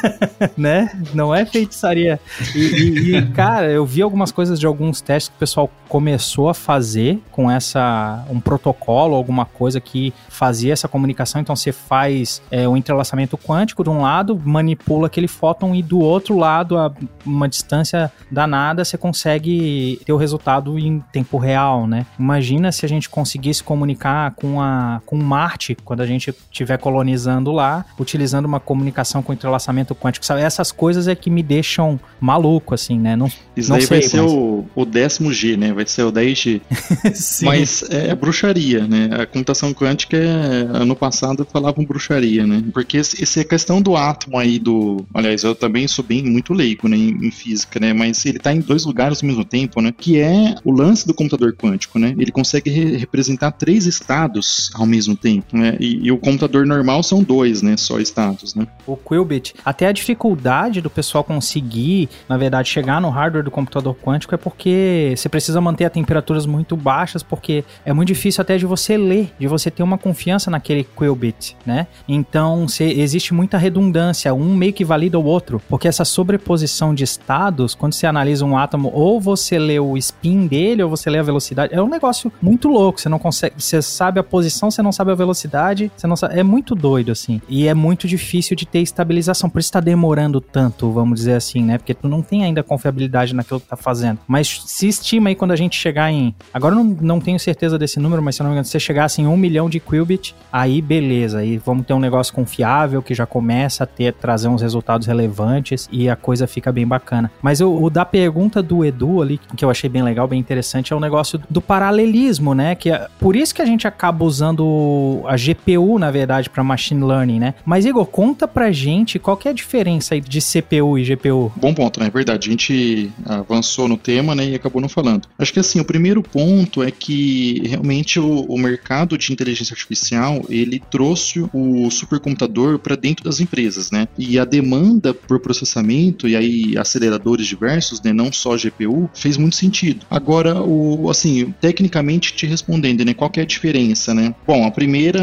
<laughs> né? Não é feitiçaria. E, e, cara, eu vi algumas coisas de alguns testes que o pessoal começou a fazer com essa um protocolo, alguma coisa que fazia essa comunicação. Então você faz é, o entrelaçamento quântico de um lado, manipula aquele fóton e do outro lado, a uma distância danada, você consegue ter o resultado em tempo real, né? Imagina se a gente conseguisse comunicar com a com Marte quando a gente estiver colonizando lá, utilizando uma comunicação com entrelaçamento quântico. Essas coisas é que me deixam maluco, assim, né? Não, Isso não daí sei, vai ser mas... o, o décimo G, né? Vai ser o 10G. <laughs> mas é, bruxaria, né? A computação quântica é, ano passado falavam bruxaria, né? Porque essa questão do átomo aí do. Aliás, eu também sou bem muito leigo, né? Em, física, né? Mas ele tá em dois lugares ao mesmo tempo, né? Que é o lance do computador quântico, né? Ele consegue re representar três estados ao mesmo tempo, né? E, e, o computador normal são dois, né? Só estados, né? O Qubit. Até a dificuldade do pessoal conseguir, na verdade, chegar no hardware do computador quântico é porque você precisa manter a temperaturas muito baixas, porque é muito difícil até de você ler, de você ter uma confiança naquele qubit, né? Então, se, existe muita redundância, um meio que valida o outro, porque essa sobreposição de estados, quando você analisa um átomo, ou você lê o spin dele, ou você lê a velocidade, é um negócio muito louco, você não consegue, você sabe a posição, você não sabe a velocidade, você não sabe, é muito doido, assim, e é muito difícil de ter estabilização, por isso tá demorando tanto, vamos dizer assim, né? Porque tu não tem ainda confiabilidade naquilo que tá fazendo. Mas se estima aí quando a gente chegar em, agora eu não, não tenho certeza desse número, mas se eu não me engano, se você chegasse em um milhão de qubit, aí beleza, aí vamos ter um negócio confiável que já começa a ter trazer uns resultados relevantes e a coisa fica bem bacana. Mas o, o da pergunta do Edu ali, que eu achei bem legal, bem interessante, é o negócio do paralelismo, né? Que é por isso que a gente acaba usando a GPU, na verdade, para machine learning, né? Mas Igor, conta pra gente qual que é a diferença aí de CPU e GPU. Bom ponto, né? É verdade. A gente avançou no tema, né, e acabou não falando. Acho que assim, o primeiro ponto é que realmente o, o mercado de inteligência artificial, ele trouxe o supercomputador para dentro das empresas, né? E a demanda por processamento e aí aceleradores diversos, né, não só GPU, fez muito sentido. Agora, o assim, tecnicamente te respondendo, né, qual é a diferença, né? Bom, a primeira,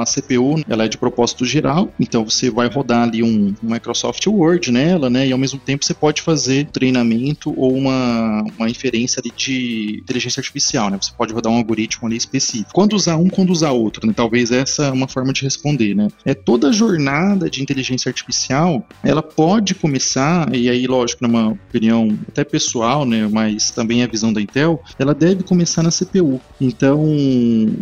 a CPU, ela é de propósito geral, então você vai rodar ali um, um Microsoft Word nela, né? E ao mesmo tempo você pode fazer treinamento ou uma, uma inferência de inteligência artificial, né? Você pode rodar um algoritmo ali específico. Quando usar um, quando usar outro, né? Talvez essa é uma forma de responder, né? É toda a jornada de inteligência artificial, ela pode começar, e aí, lógico, numa opinião até pessoal, né, mas também a visão da Intel, ela deve começar na CPU. Então,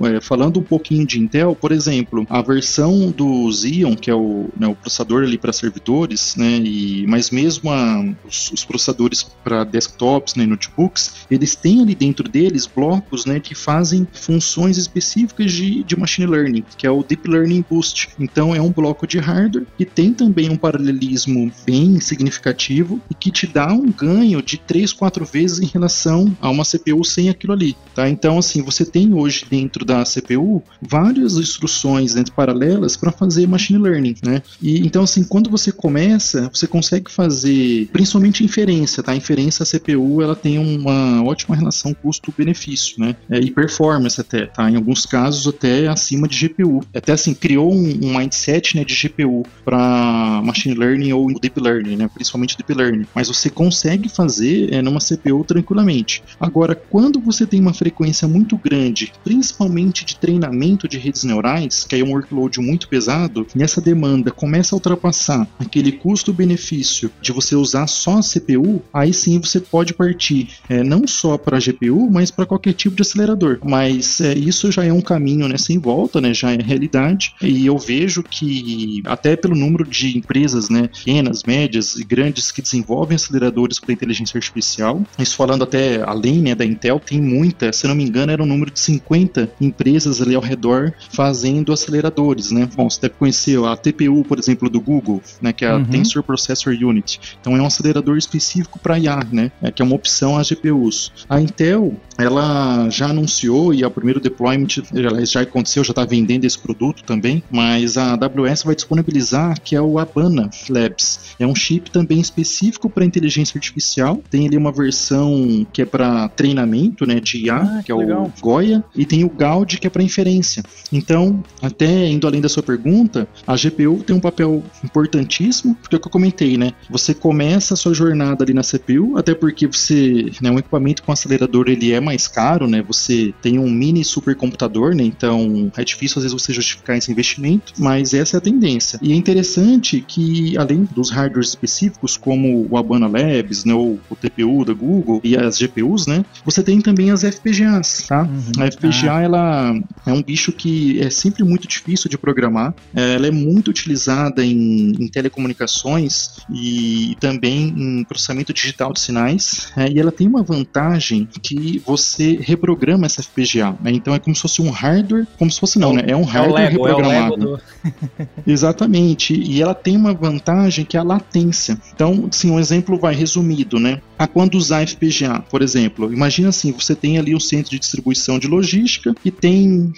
é, falando um pouquinho de Intel, por exemplo, a versão do Xeon, que é o, né, o processador ali para servidores, né, e, mas mesmo a, os, os, processadores para desktops, né, notebooks, eles têm ali dentro deles blocos, né, que fazem funções específicas de, de machine learning, que é o Deep Learning Boost. Então é um bloco de hardware que tem também um paralelismo bem significativo e que te dá um ganho de 3, 4 vezes em relação a uma CPU sem aquilo ali. Tá? Então, assim, você tem hoje dentro da CPU várias instruções né, paralelas para fazer machine learning. Né? E então, assim, quando você começa, você consegue fazer principalmente inferência. Tá? A inferência, a CPU, ela tem uma ótima relação custo-benefício né? É, e performance até. Tá? Em alguns casos, até acima de GPU. GPU. Até assim, criou um, um mindset né, de GPU para machine learning ou deep learning, né, principalmente deep learning. Mas você consegue fazer é, numa CPU tranquilamente. Agora, quando você tem uma frequência muito grande, principalmente de treinamento de redes neurais, que é um workload muito pesado, e essa demanda começa a ultrapassar aquele custo-benefício de você usar só a CPU, aí sim você pode partir é, não só para a GPU, mas para qualquer tipo de acelerador. Mas é, isso já é um caminho né, sem volta, né, já é realidade, e eu vejo que até pelo número de empresas né, pequenas, médias e grandes que desenvolvem aceleradores para inteligência artificial, isso falando até além né, da Intel, tem muita, se não me engano, era um número de 50 empresas ali ao redor fazendo aceleradores. Né? Bom, você deve conhecer a TPU, por exemplo, do Google, né, que é a uhum. Tensor Processor Unit. Então é um acelerador específico para IA, né, é, que é uma opção às GPUs. A Intel ela já anunciou e o primeiro deployment já, já aconteceu, já está vendendo esse produto também, mas a AWS vai disponibilizar que é o Abana Labs. É um chip também específico para inteligência artificial. Tem ali uma versão que é para treinamento, né, de IA, ah, que, que, é legal. o Goya, e tem o Gaudi que é para inferência. Então, até indo além da sua pergunta, a GPU tem um papel importantíssimo, porque é o que eu comentei, né? Você começa sua jornada ali na CPU, até porque você, né, um equipamento com acelerador ele é mais caro, né? Você tem um mini supercomputador, né? Então é difícil às vezes você justificar esse investimento, mas essa é a tendência. E é interessante que além dos hardwares específicos como o Abana Labs, né, ou o TPU da Google e as GPUs, né? Você tem também as FPGAs, tá? Uhum. A FPGA ah. ela é um bicho que é sempre muito difícil de programar. Ela é muito utilizada em, em telecomunicações e também em processamento digital de sinais. É, e ela tem uma vantagem que você reprograma essa FPGA. Né? Então é como se fosse um hardware, como se fosse não, é né? É um hardware é Lego, reprogramado. É do... <laughs> <laughs> Exatamente. E ela tem uma vantagem que é a latência. Então, sim, um exemplo vai resumido, né? A quando usar FPGA, por exemplo, imagina assim, você tem ali um centro de distribuição de logística e tem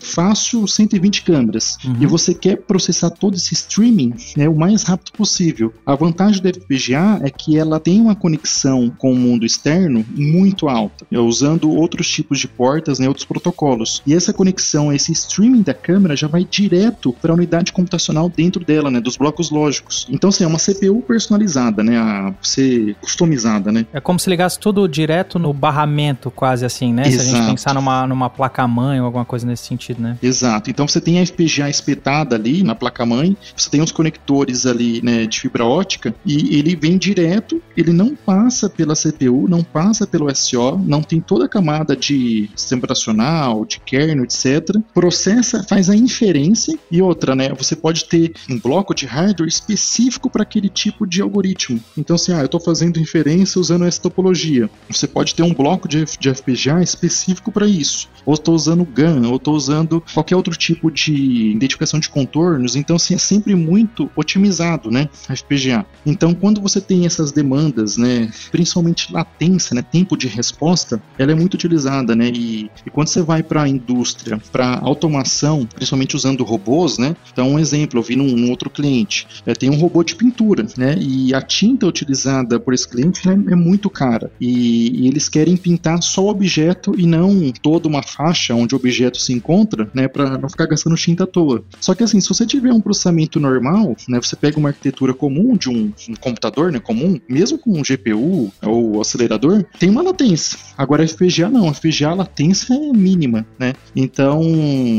fácil 120 câmeras uhum. e você quer processar todo esse streaming né, o mais rápido possível. A vantagem da FPGA é que ela tem uma conexão com o mundo externo muito alta, usando outros tipos de portas, né, outros protocolos. E essa conexão, esse streaming da câmera já vai direto para a unidade computacional dentro dela, né, dos blocos lógicos. Então, assim, é uma CPU personalizada, né, a ser customizada, né? É como se ligasse tudo direto no barramento, quase assim, né? Exato. Se a gente pensar numa, numa placa-mãe ou alguma coisa nesse sentido, né? Exato. Então você tem a FPGA espetada ali na placa-mãe, você tem os conectores ali, né, de fibra ótica, e ele vem direto, ele não passa pela CPU, não passa pelo SO, não tem toda a camada de sistema operacional, de kernel, etc. Processa, faz a inferência e outra, né? Você pode ter um bloco de hardware específico para aquele tipo de algoritmo. Então, assim, ah, eu estou fazendo inferência usando essa topologia, você pode ter um bloco de, de FPGA específico para isso. Ou estou usando GAN, ou estou usando qualquer outro tipo de identificação de contornos. Então, assim, é sempre muito otimizado, né? A FPGA. Então, quando você tem essas demandas, né? Principalmente latência, né? Tempo de resposta, ela é muito utilizada, né? E, e quando você vai para a indústria, para automação, principalmente usando robôs, né? Então, um exemplo, eu vi num, num outro cliente, é, tem um robô de pintura, né? E a tinta utilizada por esse cliente né, é muito cara. E, e, eles querem pintar só o objeto e não toda uma faixa onde o objeto se encontra, né? Para não ficar gastando tinta à toa. Só que assim, se você tiver um processamento normal, né? Você pega uma arquitetura comum de um, um computador, né? Comum, mesmo com um GPU ou acelerador, tem uma latência. Agora, FPGA não, FPGA a latência é mínima, né? Então,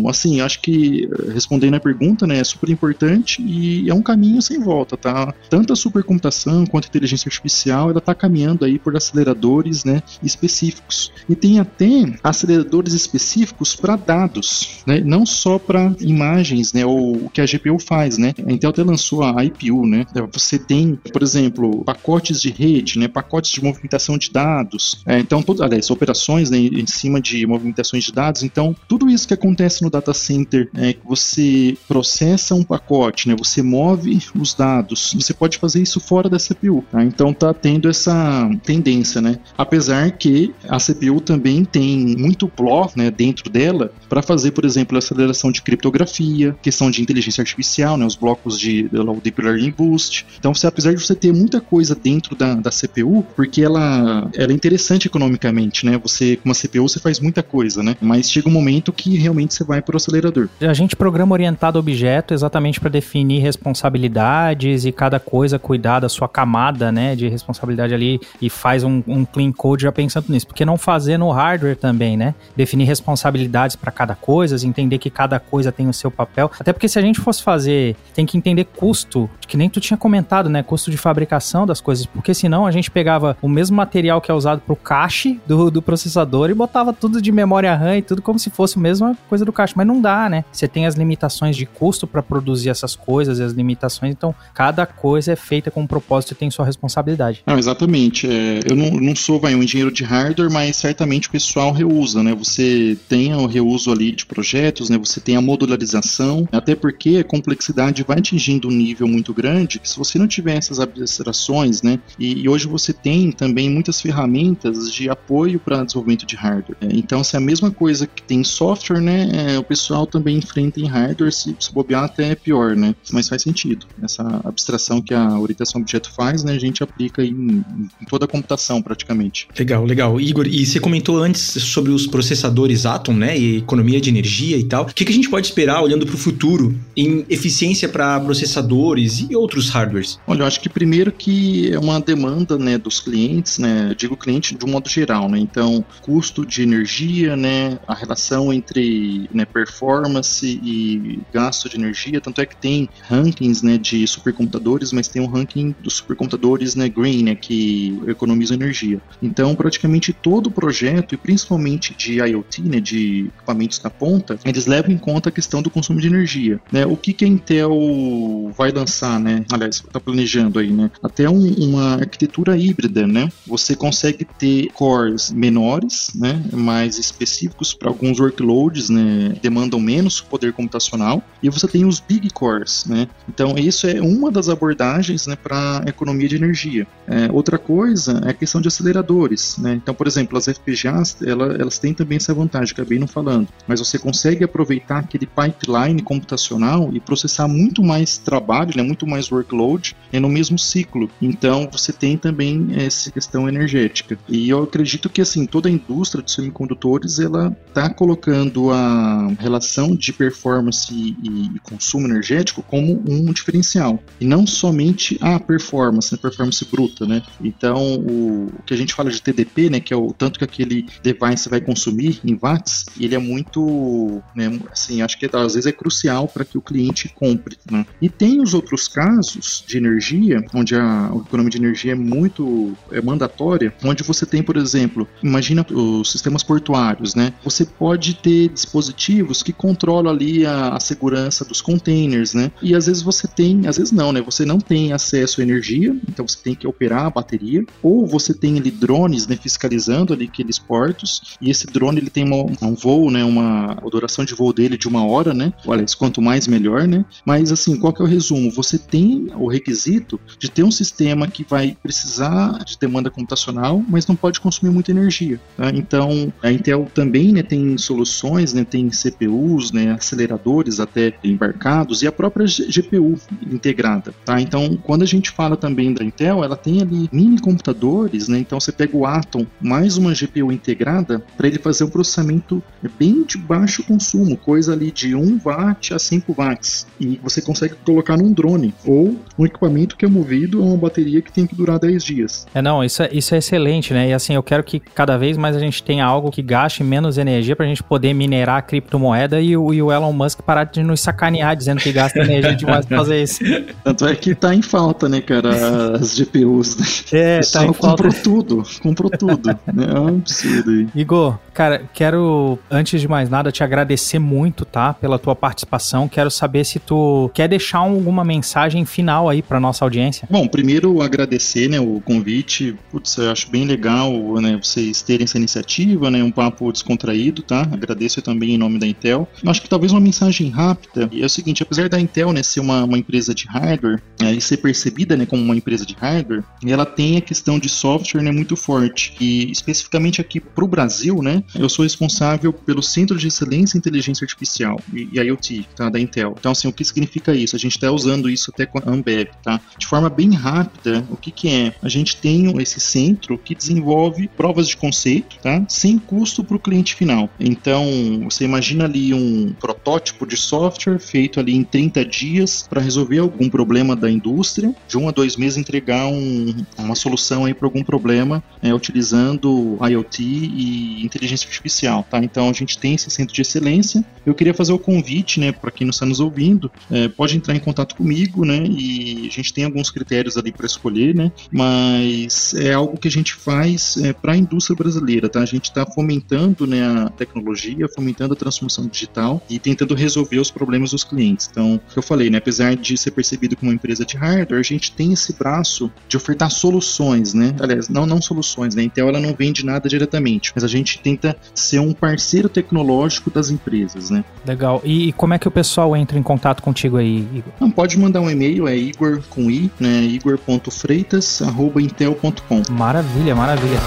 assim, acho que respondendo a pergunta, né, é super importante e é um caminho sem volta, tá? Tanto a supercomputação quanto a inteligência artificial, ela tá caminhando aí por aceleradores, né, específicos. E tem até aceleradores específicos para dados, né? Não só para imagens, né, ou o que a GPU faz, né? A Intel até lançou a IPU, né? Você tem, por exemplo, pacotes de rede, né, pacotes de movimentação de dados. É, então, todas, aliás, operações né, em cima de movimentações de dados. Então, tudo isso que acontece no data center é você processa um pacote, né, você move os dados, você pode fazer isso fora da CPU. Tá? Então, tá tendo essa tendência, né? Apesar que a CPU também tem muito PLO né, dentro dela para fazer, por exemplo, aceleração de criptografia, questão de inteligência artificial, né, os blocos de, de Deep Learning Boost. Então, você, apesar de você ter muita coisa dentro da, da CPU, porque ela, ela é interessante economicamente, né? Você, com uma CPU, você faz muita coisa, né? Mas chega um momento que realmente você vai para o acelerador. A gente programa orientado a objeto exatamente para definir responsabilidades e cada coisa cuidar da sua camada, né, de responsabilidade ali e faz um, um clean code já pensando nisso. Porque não fazer no hardware também, né? Definir responsabilidades para cada coisa, entender que cada coisa tem o seu papel. Até porque se a gente fosse fazer, tem que entender custo, que nem tu tinha comentado, né? Custo de fabricação das coisas. Porque senão a gente pegava o mesmo material que é usado para o cache do, do processador e botava tudo de memória RAM e tudo como se fosse a mesma coisa do cache. Mas não dá, né? Você tem as limitações de custo para produzir essas coisas e as limitações, então cada coisa é feita com um propósito e tem sua responsabilidade. Não, exatamente. É, eu não, não sou vai, um engenheiro de hardware, mas certamente o pessoal reusa, né? Você tem o reuso ali de projetos, né? Você tem a modularização, até porque a complexidade vai atingindo um nível muito grande que se você não tiver essas abstrações, né? E, e hoje você tem também muitas ferramentas de apoio para desenvolvimento de hardware. É, então, se é a mesma coisa que tem software, né? É, o pessoal também enfrenta em hardware, se, se bobear até é pior, né? Mas faz sentido. Essa abstração que a orientação objeto faz, né? A gente aplica em, em toda a computação praticamente. Legal, legal. Igor, e você comentou antes sobre os processadores Atom, né? E economia de energia e tal. O que, que a gente pode esperar olhando para o futuro em eficiência para processadores e outros hardwares? Olha, eu acho que primeiro que é uma demanda, né, dos clientes, né? Eu digo cliente de um modo geral, né? Então, custo de energia, né? A relação entre né, performance e gasto de energia, tanto é que tem rankings, né, de supercomputadores, mas tem um ranking dos supercomputadores, né, green, né, que economizam energia. Então, praticamente todo o projeto, e principalmente de IoT, né, de equipamentos na ponta, eles levam em conta a questão do consumo de energia. Né? O que, que a Intel vai lançar, né? Aliás, está planejando aí, né? Até um, uma arquitetura híbrida, né? Você consegue ter cores menores, né? Mais específicos para alguns workloads, né? Demandam menos poder computacional. E você tem os big cores, né? Então, isso é uma das abordagens, né? Para economia de energia. É, outra coisa é a questão de aceleradores, né? Então, por exemplo, as FPGAs, ela, elas têm também essa vantagem, acabei não falando, mas você consegue aproveitar aquele pipeline computacional e processar muito mais trabalho, né, muito mais workload né, no mesmo ciclo. Então, você tem também essa questão energética. E eu acredito que, assim, toda a indústria de semicondutores, ela está colocando a relação de performance e, e consumo energético como um diferencial. E não somente a performance, né, performance bruta, né? Então, o, o que a gente fala de TDP, né, que é o tanto que aquele device vai consumir em watts, ele é muito, né, assim, acho que às vezes é crucial para que o cliente compre. Né? E tem os outros casos de energia, onde a, a economia de energia é muito é mandatória, onde você tem, por exemplo, imagina os sistemas portuários, né? Você pode ter dispositivos que controlam ali a, a segurança dos containers, né? E às vezes você tem, às vezes não, né? Você não tem acesso à energia, então você tem que operar a bateria, ou você tem ali drones, né, fiscalizando ali aqueles portos, e esse drone ele tem uma, um voo, né, uma duração de voo dele de uma hora, né? Olha, quanto mais melhor, né? Mas assim, qual que é o resumo? Você tem o requisito de ter um sistema que vai precisar de demanda computacional, mas não pode consumir muita energia. Tá? Então, a Intel também né, tem soluções, né, tem CPUs, né, aceleradores até embarcados e a própria GPU integrada. Tá? Então, quando a gente fala também da Intel, ela tem ali mini computadores, né? Então você pega o Atom mais uma GPU integrada para ele fazer um processamento bem de baixo consumo, coisa ali de 1 watt a 5 watts. E você consegue colocar num drone ou um equipamento que é movido a uma bateria que tem que durar 10 dias. É, não, isso é, isso é excelente, né? E assim, eu quero que cada vez mais a gente tenha algo que gaste menos energia para a gente poder minerar a criptomoeda e o, e o Elon Musk parar de nos sacanear dizendo que gasta energia demais para fazer isso. <laughs> Tanto é que tá em falta, né, cara, as GPUs. Né? É, tá em falta. comprou tudo, comprou tudo. né? É um absurdo aí. Igor, Cara, quero, antes de mais nada, te agradecer muito, tá? Pela tua participação. Quero saber se tu quer deixar alguma mensagem final aí pra nossa audiência. Bom, primeiro agradecer, né, o convite. Putz, eu acho bem legal, né, vocês terem essa iniciativa, né, um papo descontraído, tá? Agradeço também em nome da Intel. Eu acho que talvez uma mensagem rápida é o seguinte, apesar da Intel, né, ser uma, uma empresa de hardware é, e ser percebida, né, como uma empresa de hardware, ela tem a questão de software, né, muito forte. E especificamente aqui pro Brasil, né, eu sou responsável pelo Centro de Excelência em Inteligência Artificial e, e IoT, tá, da Intel. Então, assim, o que significa isso? A gente está usando isso até com a Ambev, tá? De forma bem rápida, o que que é? A gente tem esse centro que desenvolve provas de conceito, tá? Sem custo para o cliente final. Então, você imagina ali um protótipo de software feito ali em 30 dias para resolver algum problema da indústria, de um a dois meses entregar um, uma solução aí para algum problema é, utilizando IoT e inteligência artificial, tá? Então, a gente tem esse centro de excelência. Eu queria fazer o convite, né, para quem não está nos ouvindo, é, pode entrar em contato comigo, né? E a gente tem alguns critérios ali para escolher, né? Mas é algo que a gente faz é, para a indústria brasileira, tá? A gente está fomentando né, a tecnologia, fomentando a transformação digital e tentando resolver os problemas dos clientes. Então, eu falei, né? Apesar de ser percebido como uma empresa de hardware, a gente tem esse braço de ofertar soluções, né? Aliás, não, não soluções, né? Intel ela não vende nada diretamente, mas a gente tenta ser um parceiro tecnológico das empresas, né? Legal. E, e como é que o pessoal entra em contato contigo aí, Igor? Não, pode mandar um e-mail, é igor com i, né? igor.freitas@intel.com. Maravilha, maravilha.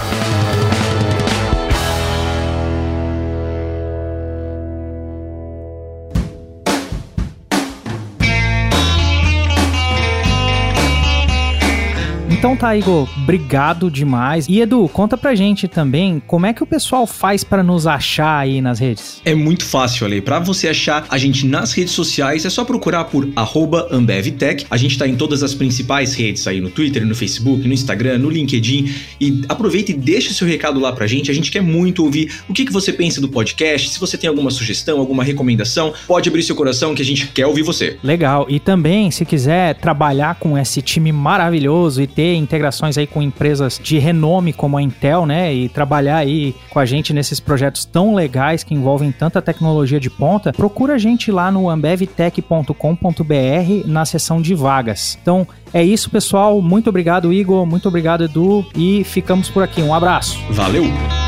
Então tá, Igor, obrigado demais. E Edu, conta pra gente também como é que o pessoal faz para nos achar aí nas redes. É muito fácil, Ale. Pra você achar a gente nas redes sociais, é só procurar por AmbevTech. A gente tá em todas as principais redes aí, no Twitter, no Facebook, no Instagram, no LinkedIn. E aproveita e deixa seu recado lá pra gente. A gente quer muito ouvir o que, que você pensa do podcast. Se você tem alguma sugestão, alguma recomendação, pode abrir seu coração que a gente quer ouvir você. Legal. E também, se quiser trabalhar com esse time maravilhoso e ter integrações aí com empresas de renome como a Intel, né, e trabalhar aí com a gente nesses projetos tão legais que envolvem tanta tecnologia de ponta, procura a gente lá no ambevtech.com.br na seção de vagas. Então, é isso, pessoal. Muito obrigado, Igor. Muito obrigado, Edu. E ficamos por aqui. Um abraço. Valeu!